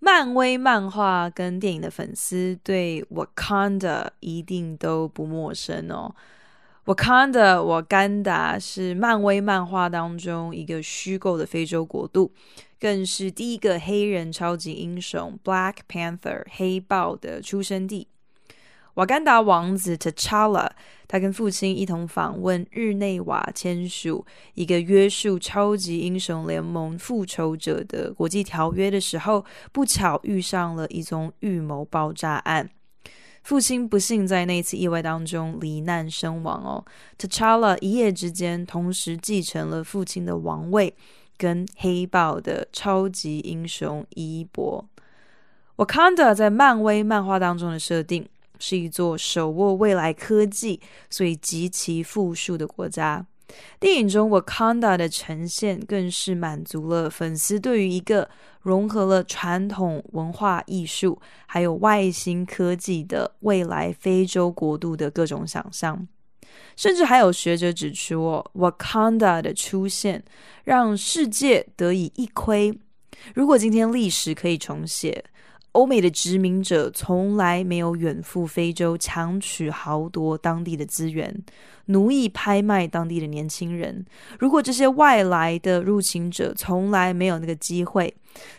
漫威漫画跟电影的粉丝对 Wakanda 一定都不陌生哦。Wakanda 瓦干达是漫威漫画当中一个虚构的非洲国度，更是第一个黑人超级英雄 Black Panther 黑豹的出生地。瓦干达王子 T'Challa，他跟父亲一同访问日内瓦，签署一个约束超级英雄联盟复仇者的国际条约的时候，不巧遇上了一宗预谋爆炸案。父亲不幸在那次意外当中罹难身亡哦。T'Challa 一夜之间同时继承了父亲的王位，跟黑豹的超级英雄衣钵。瓦坎达在漫威漫画当中的设定。是一座手握未来科技，所以极其富庶的国家。电影中 Wakanda 的呈现，更是满足了粉丝对于一个融合了传统文化艺术，还有外星科技的未来非洲国度的各种想象。甚至还有学者指出哦，Wakanda 的出现，让世界得以一窥。如果今天历史可以重写，欧美的殖民者从来没有远赴非洲强取豪夺当地的资源，奴役拍卖当地的年轻人。如果这些外来的入侵者从来没有那个机会，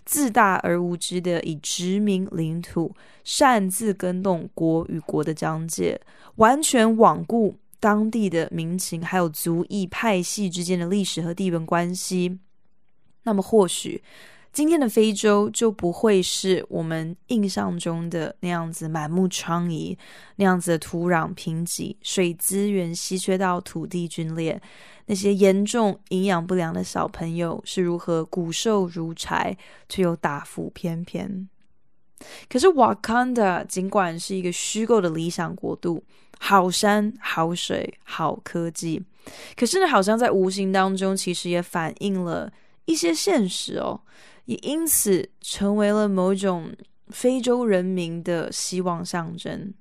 自大而无知的以殖民领土擅自更动国与国的疆界，完全罔顾当地的民情，还有族裔派系之间的历史和地缘关系，那么或许。今天的非洲就不会是我们印象中的那样子满目疮痍，那样子的土壤贫瘠、水资源稀缺到土地龟裂，那些严重营养不良的小朋友是如何骨瘦如柴，却又大腹翩翩。可是瓦坎达尽管是一个虚构的理想国度，好山好水好科技，可是呢，好像在无形当中，其实也反映了一些现实哦。也因此成为了某种非洲人民的希望象征。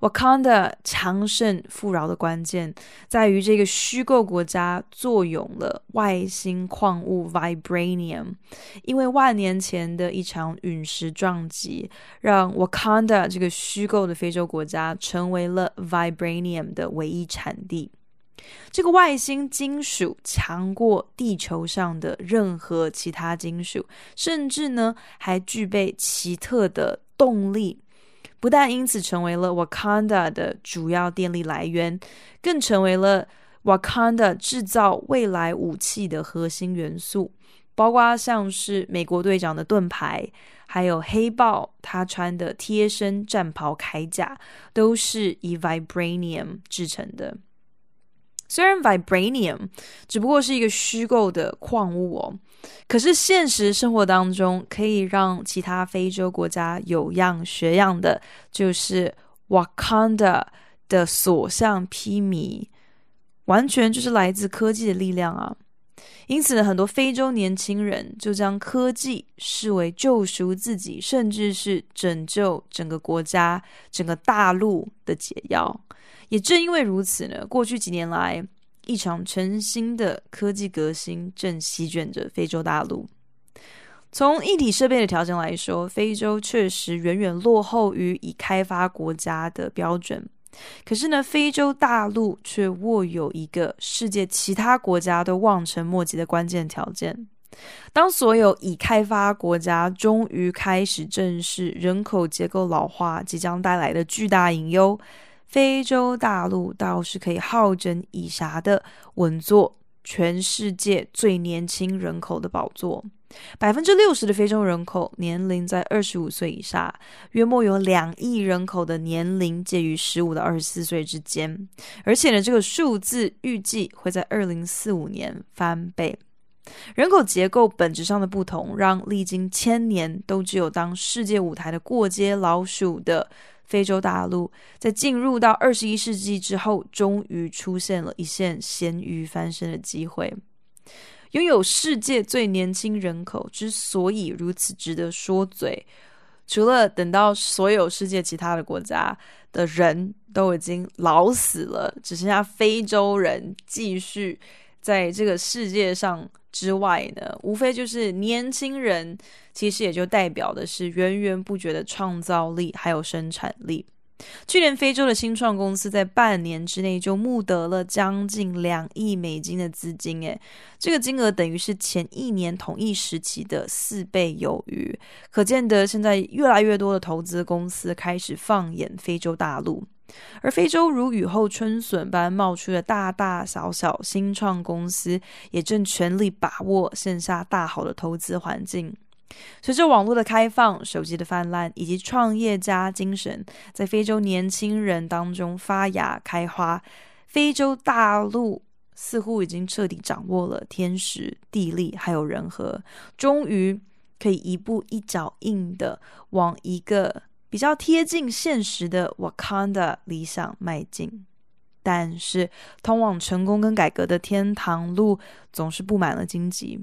瓦坎达强盛富饶的关键在于这个虚构国家坐拥了外星矿物 Vibranium，因为万年前的一场陨石撞击，让瓦坎达这个虚构的非洲国家成为了 Vibranium 的唯一产地。这个外星金属强过地球上的任何其他金属，甚至呢还具备奇特的动力。不但因此成为了 Wakanda 的主要电力来源，更成为了 Wakanda 制造未来武器的核心元素。包括像是美国队长的盾牌，还有黑豹他穿的贴身战袍铠甲，都是以 Vibranium 制成的。虽然 Vibranium 只不过是一个虚构的矿物哦，可是现实生活当中可以让其他非洲国家有样学样的，就是 Wakanda 的所向披靡，完全就是来自科技的力量啊！因此呢，很多非洲年轻人就将科技视为救赎自己，甚至是拯救整个国家、整个大陆的解药。也正因为如此呢，过去几年来，一场全新的科技革新正席卷着非洲大陆。从一体设备的条件来说，非洲确实远远落后于已开发国家的标准。可是呢，非洲大陆却握有一个世界其他国家都望尘莫及的关键条件。当所有已开发国家终于开始正视人口结构老化即将带来的巨大隐忧。非洲大陆倒是可以好整以暇的稳坐全世界最年轻人口的宝座，百分之六十的非洲人口年龄在二十五岁以下，约莫有两亿人口的年龄介于十五到二十四岁之间，而且呢，这个数字预计会在二零四五年翻倍。人口结构本质上的不同，让历经千年都只有当世界舞台的过街老鼠的非洲大陆，在进入到二十一世纪之后，终于出现了一线咸鱼翻身的机会。拥有世界最年轻人口之所以如此值得说嘴，除了等到所有世界其他的国家的人都已经老死了，只剩下非洲人继续在这个世界上之外呢，无非就是年轻人，其实也就代表的是源源不绝的创造力还有生产力。去年，非洲的新创公司在半年之内就募得了将近两亿美金的资金，诶，这个金额等于是前一年同一时期的四倍有余。可见得，现在越来越多的投资公司开始放眼非洲大陆，而非洲如雨后春笋般冒出的大大小小新创公司，也正全力把握线下大好的投资环境。随着网络的开放、手机的泛滥以及创业家精神在非洲年轻人当中发芽开花，非洲大陆似乎已经彻底掌握了天时、地利还有人和，终于可以一步一脚印的往一个比较贴近现实的瓦坎达理想迈进。但是，通往成功跟改革的天堂路总是布满了荆棘。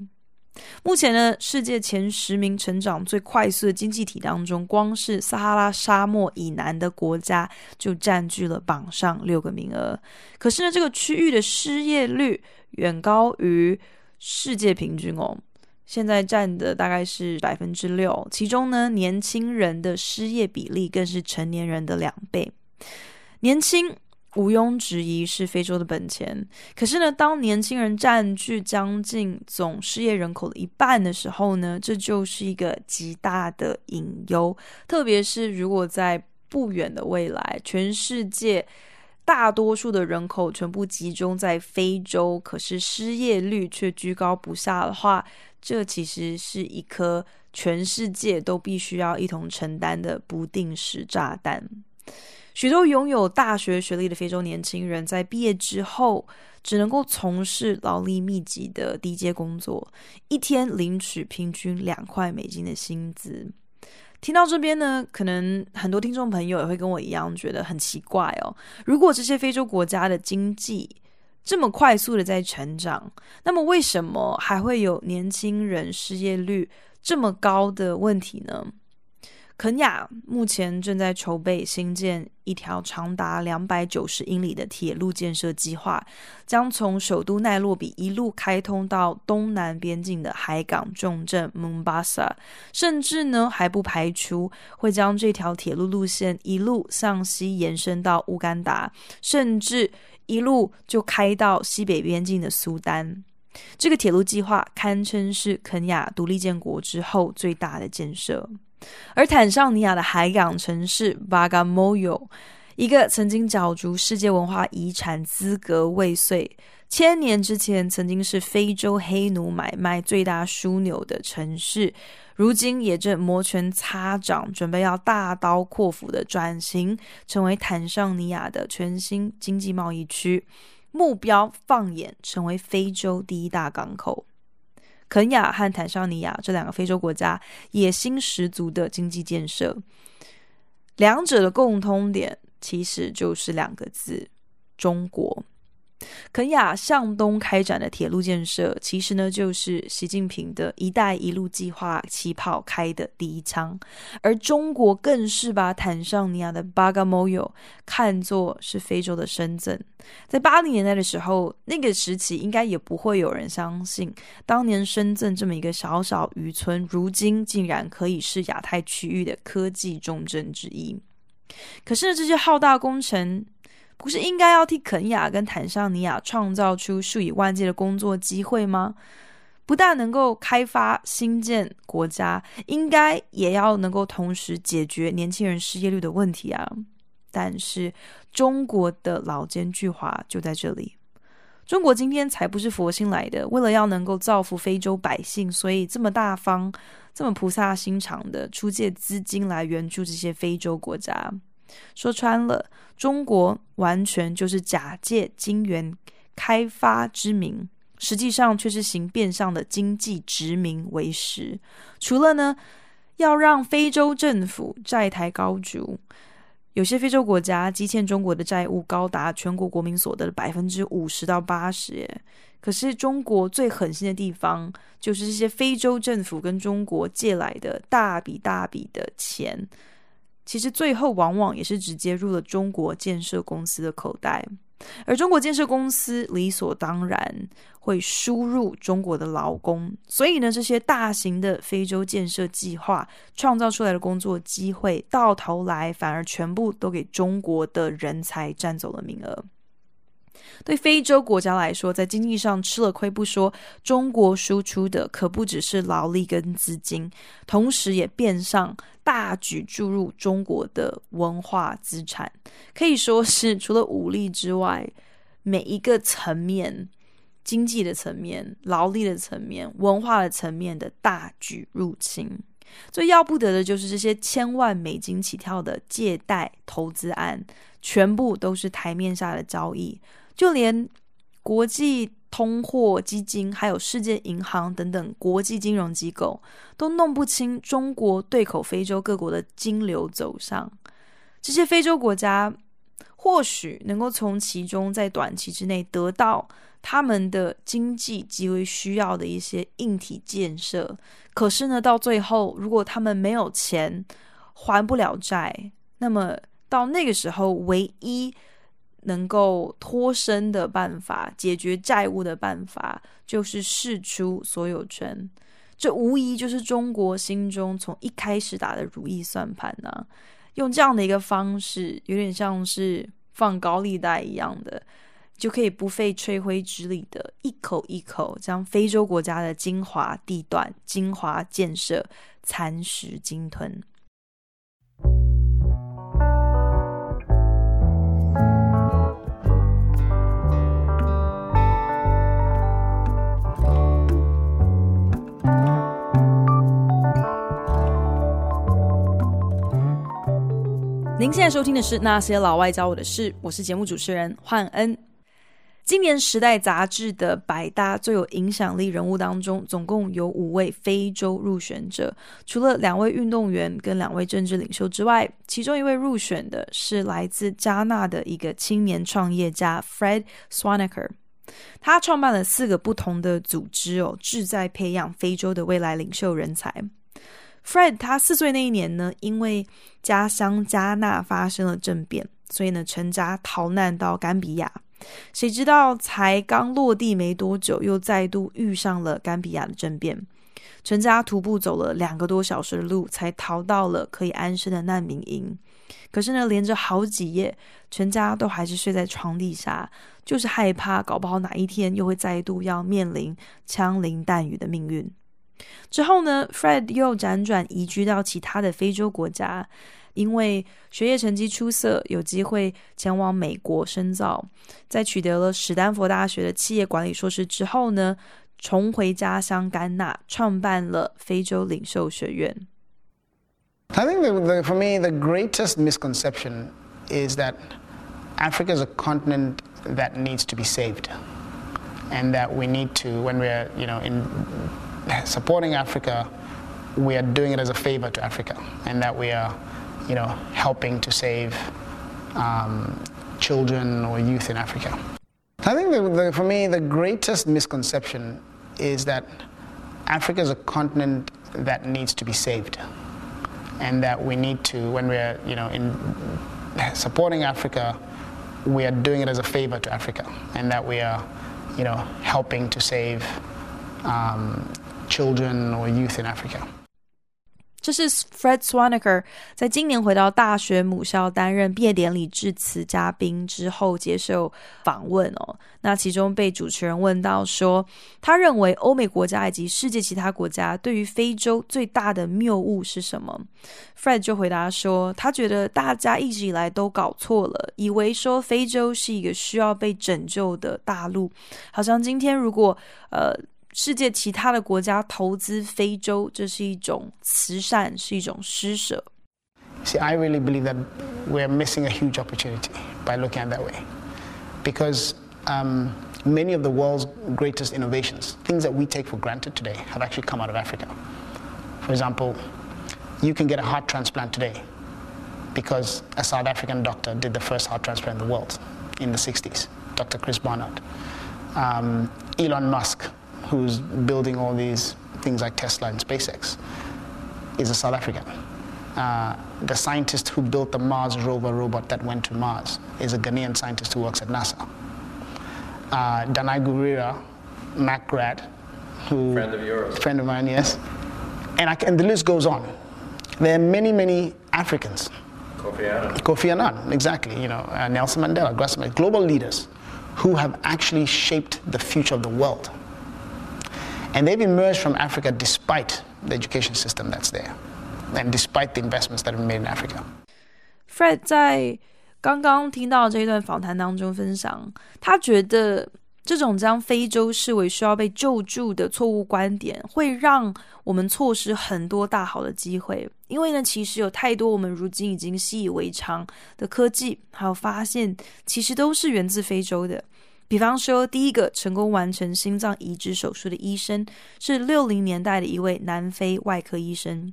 目前呢，世界前十名成长最快速的经济体当中，光是撒哈拉沙漠以南的国家就占据了榜上六个名额。可是呢，这个区域的失业率远高于世界平均哦，现在占的大概是百分之六，其中呢，年轻人的失业比例更是成年人的两倍，年轻。毋庸置疑是非洲的本钱，可是呢，当年轻人占据将近总失业人口的一半的时候呢，这就是一个极大的隐忧。特别是如果在不远的未来，全世界大多数的人口全部集中在非洲，可是失业率却居高不下的话，这其实是一颗全世界都必须要一同承担的不定时炸弹。许多拥有大学学历的非洲年轻人在毕业之后，只能够从事劳力密集的低阶工作，一天领取平均两块美金的薪资。听到这边呢，可能很多听众朋友也会跟我一样觉得很奇怪哦。如果这些非洲国家的经济这么快速的在成长，那么为什么还会有年轻人失业率这么高的问题呢？肯亚目前正在筹备新建一条长达两百九十英里的铁路建设计划，将从首都奈洛比一路开通到东南边境的海港重镇蒙巴萨，甚至呢还不排除会将这条铁路路线一路向西延伸到乌干达，甚至一路就开到西北边境的苏丹。这个铁路计划堪称是肯亚独立建国之后最大的建设。而坦尚尼亚的海港城市巴嘎莫尤，一个曾经角逐世界文化遗产资格未遂，千年之前曾经是非洲黑奴买卖最大枢纽的城市，如今也正摩拳擦掌，准备要大刀阔斧的转型，成为坦尚尼亚的全新经济贸易区，目标放眼成为非洲第一大港口。肯亚和坦桑尼亚这两个非洲国家野心十足的经济建设，两者的共通点其实就是两个字：中国。肯亚向东开展的铁路建设，其实呢就是习近平的一带一路计划起跑开的第一枪，而中国更是把坦桑尼亚的巴嘎莫尤看作是非洲的深圳。在八零年代的时候，那个时期应该也不会有人相信，当年深圳这么一个小小渔村，如今竟然可以是亚太区域的科技重镇之一。可是这些浩大工程，不是应该要替肯亚跟坦桑尼亚创造出数以万计的工作机会吗？不但能够开发新建国家，应该也要能够同时解决年轻人失业率的问题啊！但是中国的老奸巨猾就在这里。中国今天才不是佛心来的，为了要能够造福非洲百姓，所以这么大方、这么菩萨心肠的出借资金来援助这些非洲国家。说穿了，中国完全就是假借金元开发之名，实际上却是行变相的经济殖民为实。除了呢，要让非洲政府债台高筑，有些非洲国家积欠中国的债务高达全国国民所得的百分之五十到八十耶。可是中国最狠心的地方，就是这些非洲政府跟中国借来的大笔大笔的钱，其实最后往往也是直接入了中国建设公司的口袋。而中国建设公司理所当然会输入中国的劳工，所以呢，这些大型的非洲建设计划创造出来的工作机会，到头来反而全部都给中国的人才占走了名额。对非洲国家来说，在经济上吃了亏不说，中国输出的可不只是劳力跟资金，同时也变上大举注入中国的文化资产，可以说是除了武力之外，每一个层面，经济的层面、劳力的层面、文化的层面的大举入侵。最要不得的就是这些千万美金起跳的借贷投资案，全部都是台面下的交易。就连国际通货基金、还有世界银行等等国际金融机构都弄不清中国对口非洲各国的金流走向。这些非洲国家或许能够从其中在短期之内得到他们的经济极为需要的一些硬体建设，可是呢，到最后如果他们没有钱还不了债，那么到那个时候唯一。能够脱身的办法，解决债务的办法，就是释出所有权。这无疑就是中国心中从一开始打的如意算盘呢、用这样的一个方式，有点像是放高利贷一样的，就可以不费吹灰之力的一口一口将非洲国家的精华地段、精华建设蚕食鲸吞。您现在收听的是《那些老外教我的事》，我是节目主持人焕恩。今年《时代》杂志的百大最有影响力人物当中，总共有五位非洲入选者，除了两位运动员跟两位政治领袖之外，其中一位入选的是来自加纳的一个青年创业家 Fred Swaniker。他创办了四个不同的组织哦，志在培养非洲的未来领袖人才。Fred 他四岁那一年呢，因为家乡加纳发生了政变，所以呢，全家逃难到甘比亚。谁知道才刚落地没多久，又再度遇上了甘比亚的政变。全家徒步走了两个多小时的路，才逃到了可以安身的难民营。可是呢，连着好几夜，全家都还是睡在床底下，就是害怕，搞不好哪一天又会再度要面临枪林弹雨的命运。之后呢，Fred 又辗转移居到其他的非洲国家，因为学业成绩出色，有机会前往美国深造。在取得了史丹佛大学的企业管理硕士之后呢，重回家乡甘纳，创办了非洲领袖学院。I think the, the, for me, the greatest misconception is that Africa is a continent that needs to be saved, and that we need to, when we're, you know, in supporting Africa, we are doing it as a favor to Africa, and that we are, you know, helping to save um, children or youth in Africa. I think the, the, for me, the greatest misconception is that Africa is a continent that needs to be saved, and that we need to, when we're, you know, in supporting Africa, we are doing it as a favor to Africa, and that we are, you know, helping to save um, children or youth in Africa. 这是 Fred Swaniker 在今年回到大学母校担任毕业典礼致辞嘉宾之后接受访问哦。那其中被主持人问到说，他认为欧美国家以及世界其他国家对于非洲最大的谬误是什么？Fred 就回答说，他觉得大家一直以来都搞错了，以为说非洲是一个需要被拯救的大陆，好像今天如果呃。世界其他的国家投资非洲，这是一种慈善，是一种施舍。See, I really believe that we're missing a huge opportunity by looking at that way, because um, many of the world's greatest innovations, things that we take for granted today, have actually come out of Africa. For example, you can get a heart transplant today because a South African doctor did the first heart transplant in the world in the 60s, Dr. Chris Barnard. Um, Elon Musk, who's building all these things like Tesla and SpaceX, is a South African. Uh, the scientist who built the Mars rover robot that went to Mars is a Ghanaian scientist who works at NASA. Uh, Danai Gurira, Mac grad, who friend of yours, friend of mine, yes, and, I, and the list goes on. There are many, many Africans. Kofi Annan. Kofi Annan, exactly. You know, uh, Nelson Mandela, Grassman, global leaders who have actually shaped the future of the world. And they've emerged from Africa despite the education system that's there and despite the investments that have been made in Africa. Fred 在刚刚听到这一段访谈当中分享，他觉得这种将非洲视为需要被救助的错误观点，会让我们错失很多大好的机会。因为呢，其实有太多我们如今已经习以为常的科技，还有发现，其实都是源自非洲的。 比方说，第一个成功完成心脏移植手术的医生是六零年代的一位南非外科医生。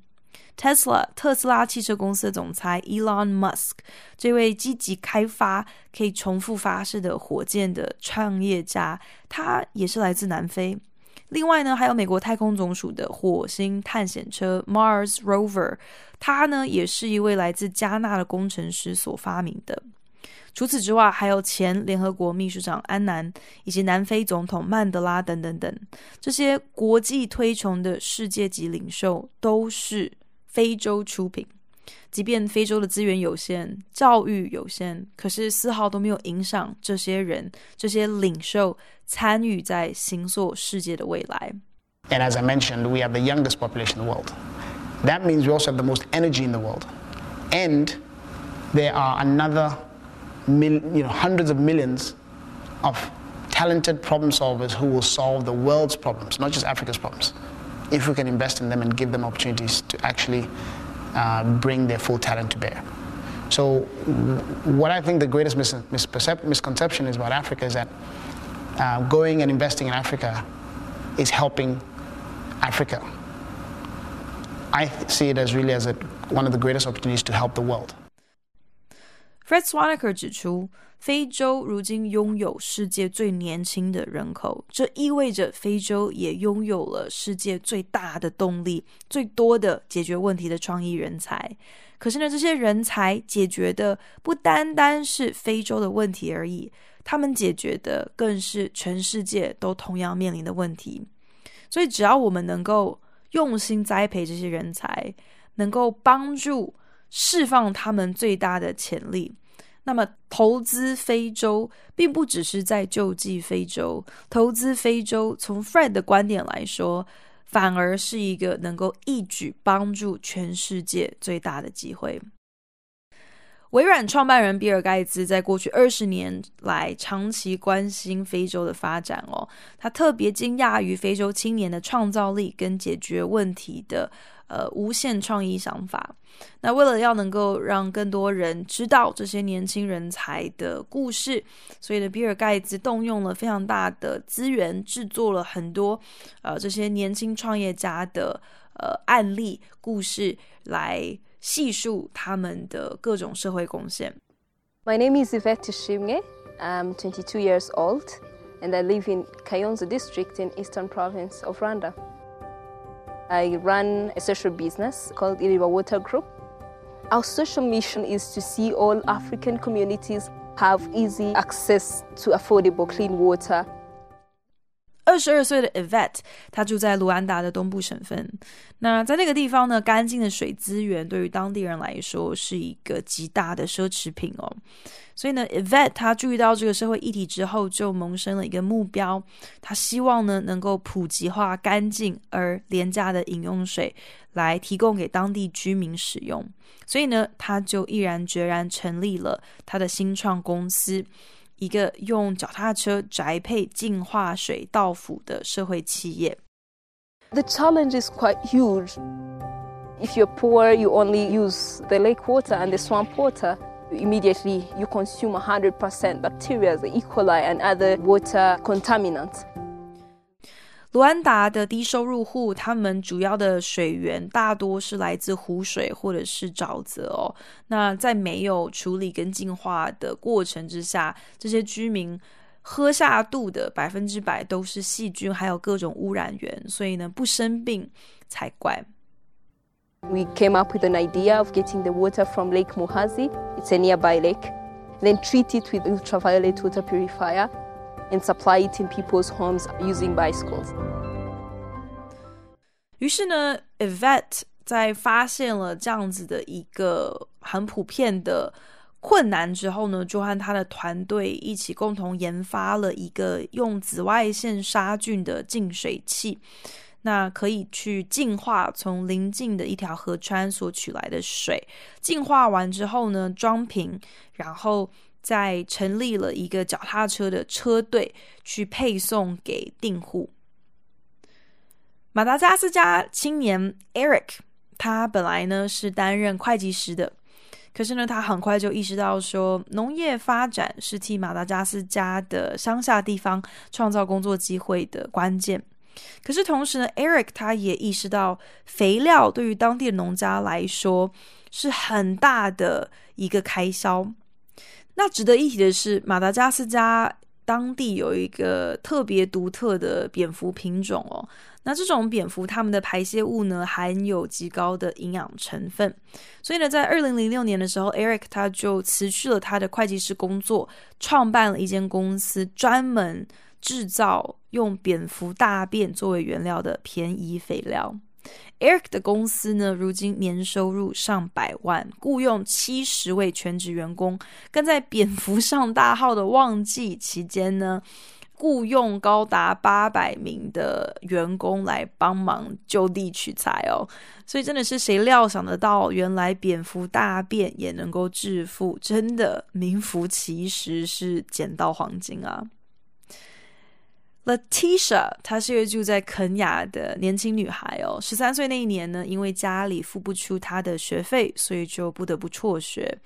Tesla 特斯拉汽车公司的总裁 Elon Musk 这位积极开发可以重复发射的火箭的创业家，他也是来自南非。另外呢，还有美国太空总署的火星探险车 Mars Rover，他呢也是一位来自加纳的工程师所发明的。除此之外，还有前联合国秘书长安南以及南非总统曼德拉等等等，这些国际推崇的世界级领袖都是非洲出品。即便非洲的资源有限、教育有限，可是丝毫都没有影响这些人、这些领袖参与在形塑世界的未来。And as I mentioned, we have the youngest population in the world. That means we also have the most energy in the world. And there are another mil, you know, hundreds of millions of talented problem solvers who will solve the world's problems, not just Africa's problems, if we can invest in them and give them opportunities to actually uh, bring their full talent to bear. So, what I think the greatest mis- misconception is about Africa is that uh, going and investing in Africa is helping Africa. I see it as really as a, one of the greatest opportunities to help the world. Fred Swaniker 指出，非洲如今拥有世界最年轻的人口，这意味着非洲也拥有了世界最大的动力、最多的解决问题的创意人才。可是呢，这些人才解决的不单单是非洲的问题而已，他们解决的更是全世界都同样面临的问题。所以，只要我们能够用心栽培这些人才，能够帮助。释放他们最大的潜力。那么，投资非洲并不只是在救济非洲，投资非洲从 Fred 的观点来说，反而是一个能够一举帮助全世界最大的机会。微软创办人比尔盖茨在过去二十年来长期关心非洲的发展哦，他特别惊讶于非洲青年的创造力跟解决问题的。呃，无限创意想法。那为了要能够让更多人知道这些年轻人才的故事，所以呢，比尔盖茨动用了非常大的资源，制作了很多呃这些年轻创业家的呃案例故事，来细数他们的各种社会贡献。My name is Yvette Shimge. I'm 22 years old, and I live in Kayonza district in Eastern Province of Rwanda. I run a social business called Iriba Water Group. Our social mission is to see all African communities have easy access to affordable clean water. 二十二岁的 Evette，她住在卢安达的东部省份。那在那个地方呢，干净的水资源对于当地人来说是一个极大的奢侈品哦。所以呢，Evette 她注意到这个社会议题之后，就萌生了一个目标，她希望呢能够普及化干净而廉价的饮用水，来提供给当地居民使用。所以呢，她就毅然决然成立了她的新创公司。一个用脚踏车宅配净化水到府的社会企业。The challenge is quite huge. If you're poor, you only use the lake water and the swamp water. immediately you consume 100% bacteria, the E. coli, and other water contaminants. 卢安达的低收入户，他们主要的水源大多是来自湖水或者是沼泽哦。那在没有处理跟净化的过程之下，这些居民喝下肚的百分之百都是细菌，还有各种污染源，所以呢，不生病才怪。We came up with an idea of getting the water from Lake Muhazi, it's a nearby lake, then treat it with ultraviolet water purifier and supply it in people's homes using bicycles. 于是呢，Yvette 在发现了这样子的一个很普遍的困难之后呢，就和他的团队一起共同研发了一个用紫外线杀菌的净水器。那可以去净化从邻近的一条河川所取来的水，净化完之后呢，装瓶，然后在成立了一个脚踏车的车队去配送给订户。马达加斯加青年 Eric，他本来呢是担任会计师的，可是呢，他很快就意识到说，农业发展是替马达加斯加的乡下地方创造工作机会的关键。可是同时呢，Eric 他也意识到，肥料对于当地的农家来说是很大的一个开销。那值得一提的是，马达加斯加当地有一个特别独特的蝙蝠品种哦。那这种蝙蝠它们的排泄物呢，含有极高的营养成分。所以呢，在二零零六年的时候，Eric 他就辞去了他的会计师工作，创办了一间公司，专门。制造用蝙蝠大便作为原料的便宜肥料。Eric 的公司呢，如今年收入上百万，雇佣七十位全职员工，更在蝙蝠上大号的旺季期间呢，雇佣高达八百名的员工来帮忙就地取材哦。所以真的是谁料想得到，原来蝙蝠大便也能够致富，真的名副其实是捡到黄金啊 Latisha，她是一个住在肯亚的年轻女孩哦。十三岁那一年呢，因为家里付不出她的学费，所以就不得不辍学。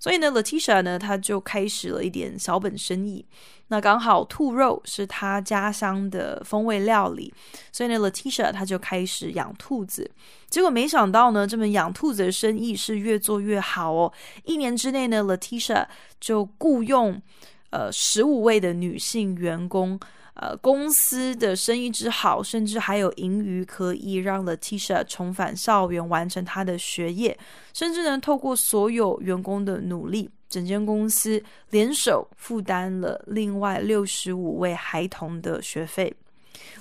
所以呢，Latisha 呢，她就开始了一点小本生意。那刚好兔肉是她家乡的风味料理，所以呢，Latisha 她就开始养兔子。结果没想到呢，这门养兔子的生意是越做越好哦。一年之内呢，Latisha 就雇佣呃十五位的女性员工。呃，公司的生意之好，甚至还有盈余，可以让 Letitia 重返校园，完成她的学业，甚至呢，透过所有员工的努力，整间公司联手负担了另外六十五位孩童的学费。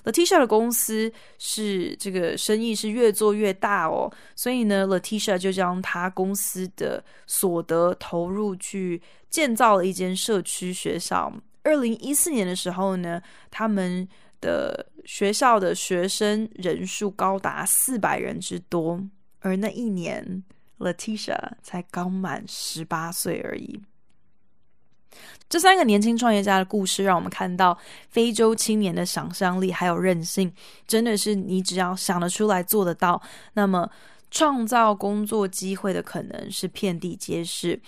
Letitia 的公司是这个生意是越做越大哦，所以呢，Letitia 就将他公司的所得投入去建造了一间社区学校。二零一四年的时候呢，他们的学校的学生人数高达四百人之多，而那一年，Letitia 才刚满十八岁而已。这三个年轻创业家的故事，让我们看到非洲青年的想象力还有韧性，真的是你只要想得出来、做得到，那么创造工作机会的可能是遍地皆是，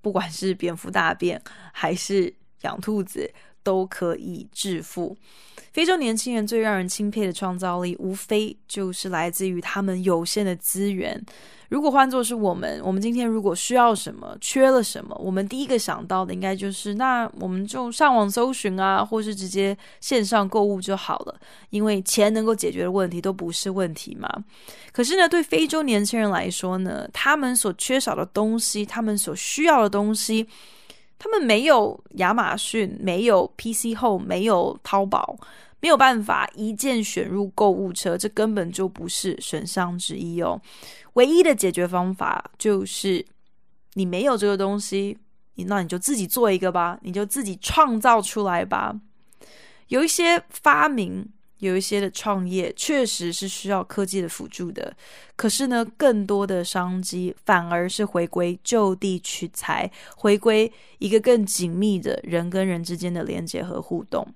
不管是蝙蝠大便还是。养兔子都可以致富。非洲年轻人最让人钦佩的创造力，无非就是来自于他们有限的资源。如果换作是我们，我们今天如果需要什么，缺了什么，我们第一个想到的应该就是，那我们就上网搜寻啊，或是直接线上购物就好了。因为钱能够解决的问题都不是问题嘛。可是呢，对非洲年轻人来说呢，他们所缺少的东西，他们所需要的东西。他们没有亚马逊，没有 PC Home，没有淘宝，没有办法一键选入购物车，这根本就不是选项之一哦。唯一的解决方法就是，你没有这个东西，那你就自己做一个吧，你就自己创造出来吧。有一些发明。有一些的创业确实是需要科技的辅助的，可是呢，更多的商机反而是回归就地取材，回归一个更紧密的人跟人之间的连接和互动。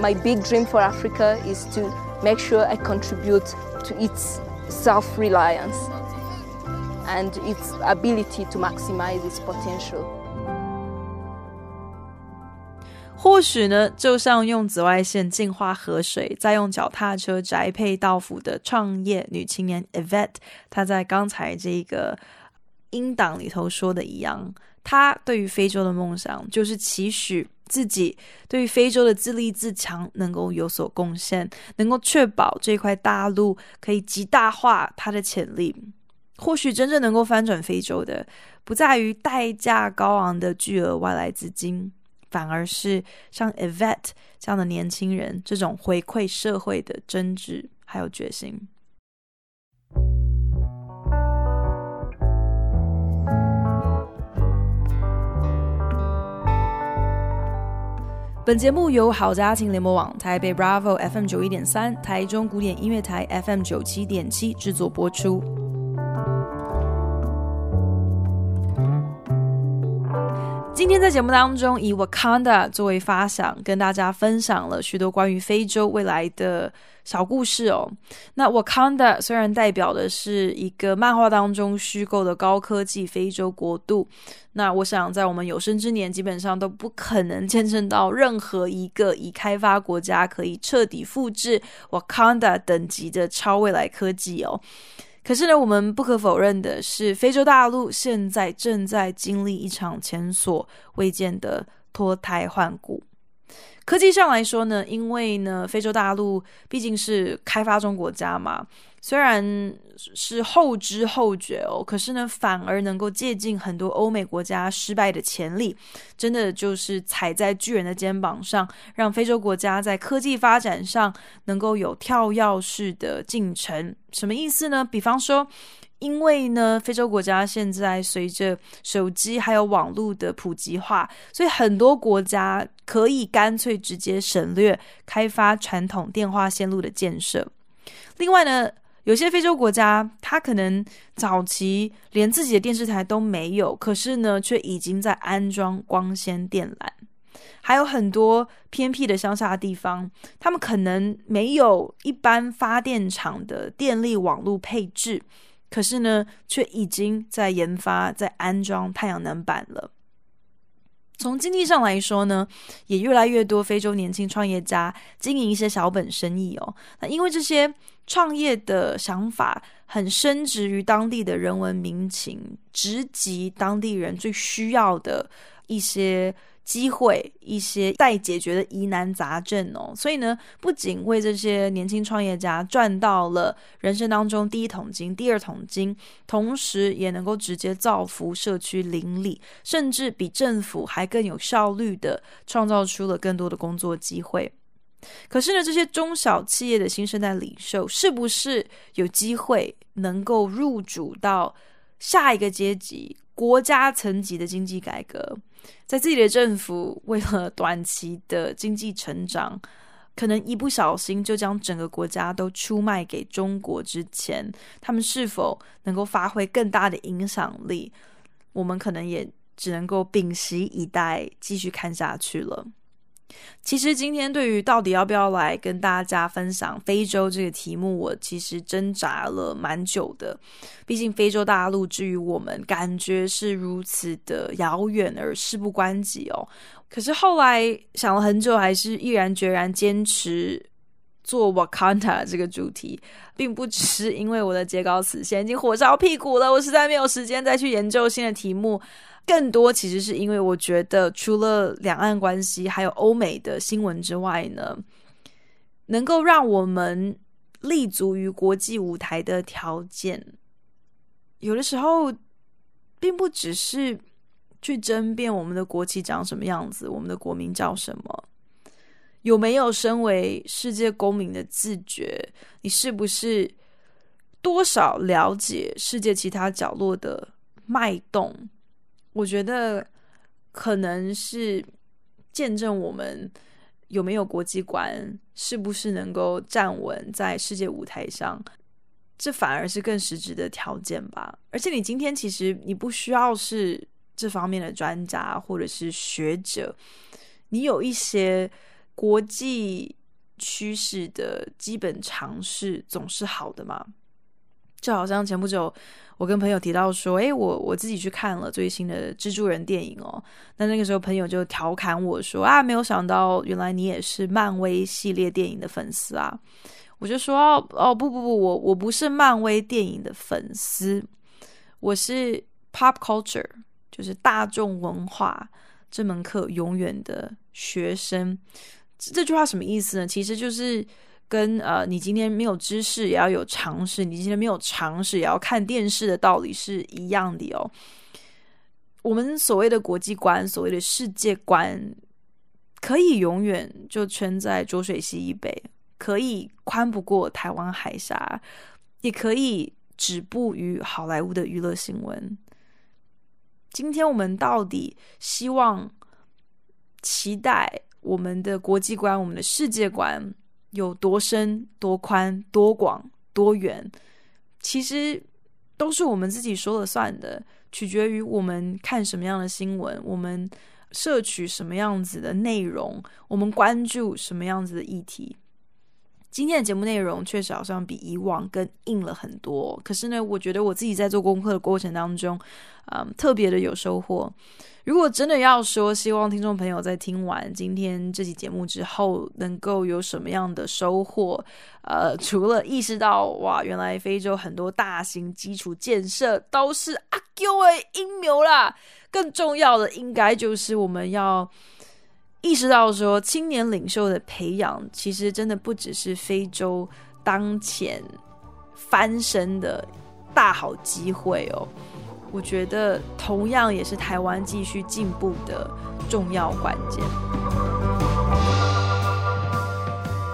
My big dream for Africa is to make sure I contribute to its self-reliance. and its ability to maximize its potential. 或许呢，就像用紫外线净化河水，再用脚踏车宅配到府的创业女青年 Evette，她在刚才这个音档里头说的一样，她对于非洲的梦想就是期许自己对于非洲的自立自强能够有所贡献，能够确保这块大陆可以极大化它的潜力。或许真正能够翻转非洲的，不在于代价高昂的巨额外来资金。反而是像 Evette 这样的年轻人，这种回馈社会的真挚还有决心。本节目由好家庭联播网、台北 Bravo FM 九一点三、台中古典音乐台 FM 九七点七制作播出。今天在节目当中，以 Wakanda 作为发想，跟大家分享了许多关于非洲未来的小故事哦。那 Wakanda 虽然代表的是一个漫画当中虚构的高科技非洲国度，那我想在我们有生之年，基本上都不可能见证到任何一个已开发国家可以彻底复制 Wakanda 等级的超未来科技哦。可是呢，我们不可否认的是，非洲大陆现在正在经历一场前所未见的脱胎换骨。科技上来说呢，因为呢，非洲大陆毕竟是开发中国家嘛。虽然是后知后觉哦，可是呢，反而能够借鉴很多欧美国家失败的潜力，真的就是踩在巨人的肩膀上，让非洲国家在科技发展上能够有跳跃式的进程。什么意思呢？比方说，因为呢，非洲国家现在随着手机还有网络的普及化，所以很多国家可以干脆直接省略开发传统电话线路的建设。另外呢，有些非洲国家，它可能早期连自己的电视台都没有，可是呢，却已经在安装光纤电缆。还有很多偏僻的乡下地方，他们可能没有一般发电厂的电力网络配置，可是呢，却已经在研发、在安装太阳能板了。从经济上来说呢，也越来越多非洲年轻创业家经营一些小本生意哦。那因为这些创业的想法很深植于当地的人文民情，直击当地人最需要的一些。机会一些待解决的疑难杂症哦，所以呢，不仅为这些年轻创业家赚到了人生当中第一桶金、第二桶金，同时也能够直接造福社区邻里，甚至比政府还更有效率的创造出了更多的工作机会。可是呢，这些中小企业的新生代领袖，是不是有机会能够入主到下一个阶级？国家层级的经济改革，在自己的政府为了短期的经济成长，可能一不小心就将整个国家都出卖给中国之前，他们是否能够发挥更大的影响力？我们可能也只能够屏息以待，继续看下去了。其实今天对于到底要不要来跟大家分享非洲这个题目，我其实挣扎了蛮久的。毕竟非洲大陆之于我们，感觉是如此的遥远而事不关己哦。可是后来想了很久，还是毅然决然坚持做 Wakanda 这个主题，并不只是因为我的截稿词现在已经火烧屁股了，我实在没有时间再去研究新的题目。更多其实是因为我觉得，除了两岸关系还有欧美的新闻之外呢，能够让我们立足于国际舞台的条件，有的时候并不只是去争辩我们的国旗长什么样子，我们的国名叫什么，有没有身为世界公民的自觉，你是不是多少了解世界其他角落的脉动？我觉得可能是见证我们有没有国际观，是不是能够站稳在世界舞台上，这反而是更实质的条件吧。而且你今天其实你不需要是这方面的专家或者是学者，你有一些国际趋势的基本常识总是好的嘛。就好像前不久我跟朋友提到说，诶，我我自己去看了最新的蜘蛛人电影哦。那那个时候朋友就调侃我说啊，没有想到原来你也是漫威系列电影的粉丝啊。我就说哦，哦不不不，我我不是漫威电影的粉丝，我是 pop culture，就是大众文化这门课永远的学生。这句话什么意思呢？其实就是跟呃，你今天没有知识也要有常识，你今天没有常识也要看电视的道理是一样的哦。我们所谓的国际观，所谓的世界观，可以永远就圈在浊水溪以北。可以宽不过台湾海峡，也可以止步于好莱坞的娱乐新闻。今天我们到底希望、期待我们的国际观、我们的世界观有多深、多宽、多广、多远？其实都是我们自己说了算的，取决于我们看什么样的新闻，我们摄取什么样子的内容，我们关注什么样子的议题。今天的节目内容确实好像比以往更硬了很多，可是呢，我觉得我自己在做功课的过程当中，嗯，特别的有收获。如果真的要说，希望听众朋友在听完今天这期节目之后，能够有什么样的收获？呃，除了意识到哇，原来非洲很多大型基础建设都是阿 Q 的阴谋啦，更重要的应该就是我们要。意识到说，青年领袖的培养其实真的不只是非洲当前翻身的大好机会哦，我觉得同样也是台湾继续进步的重要关键。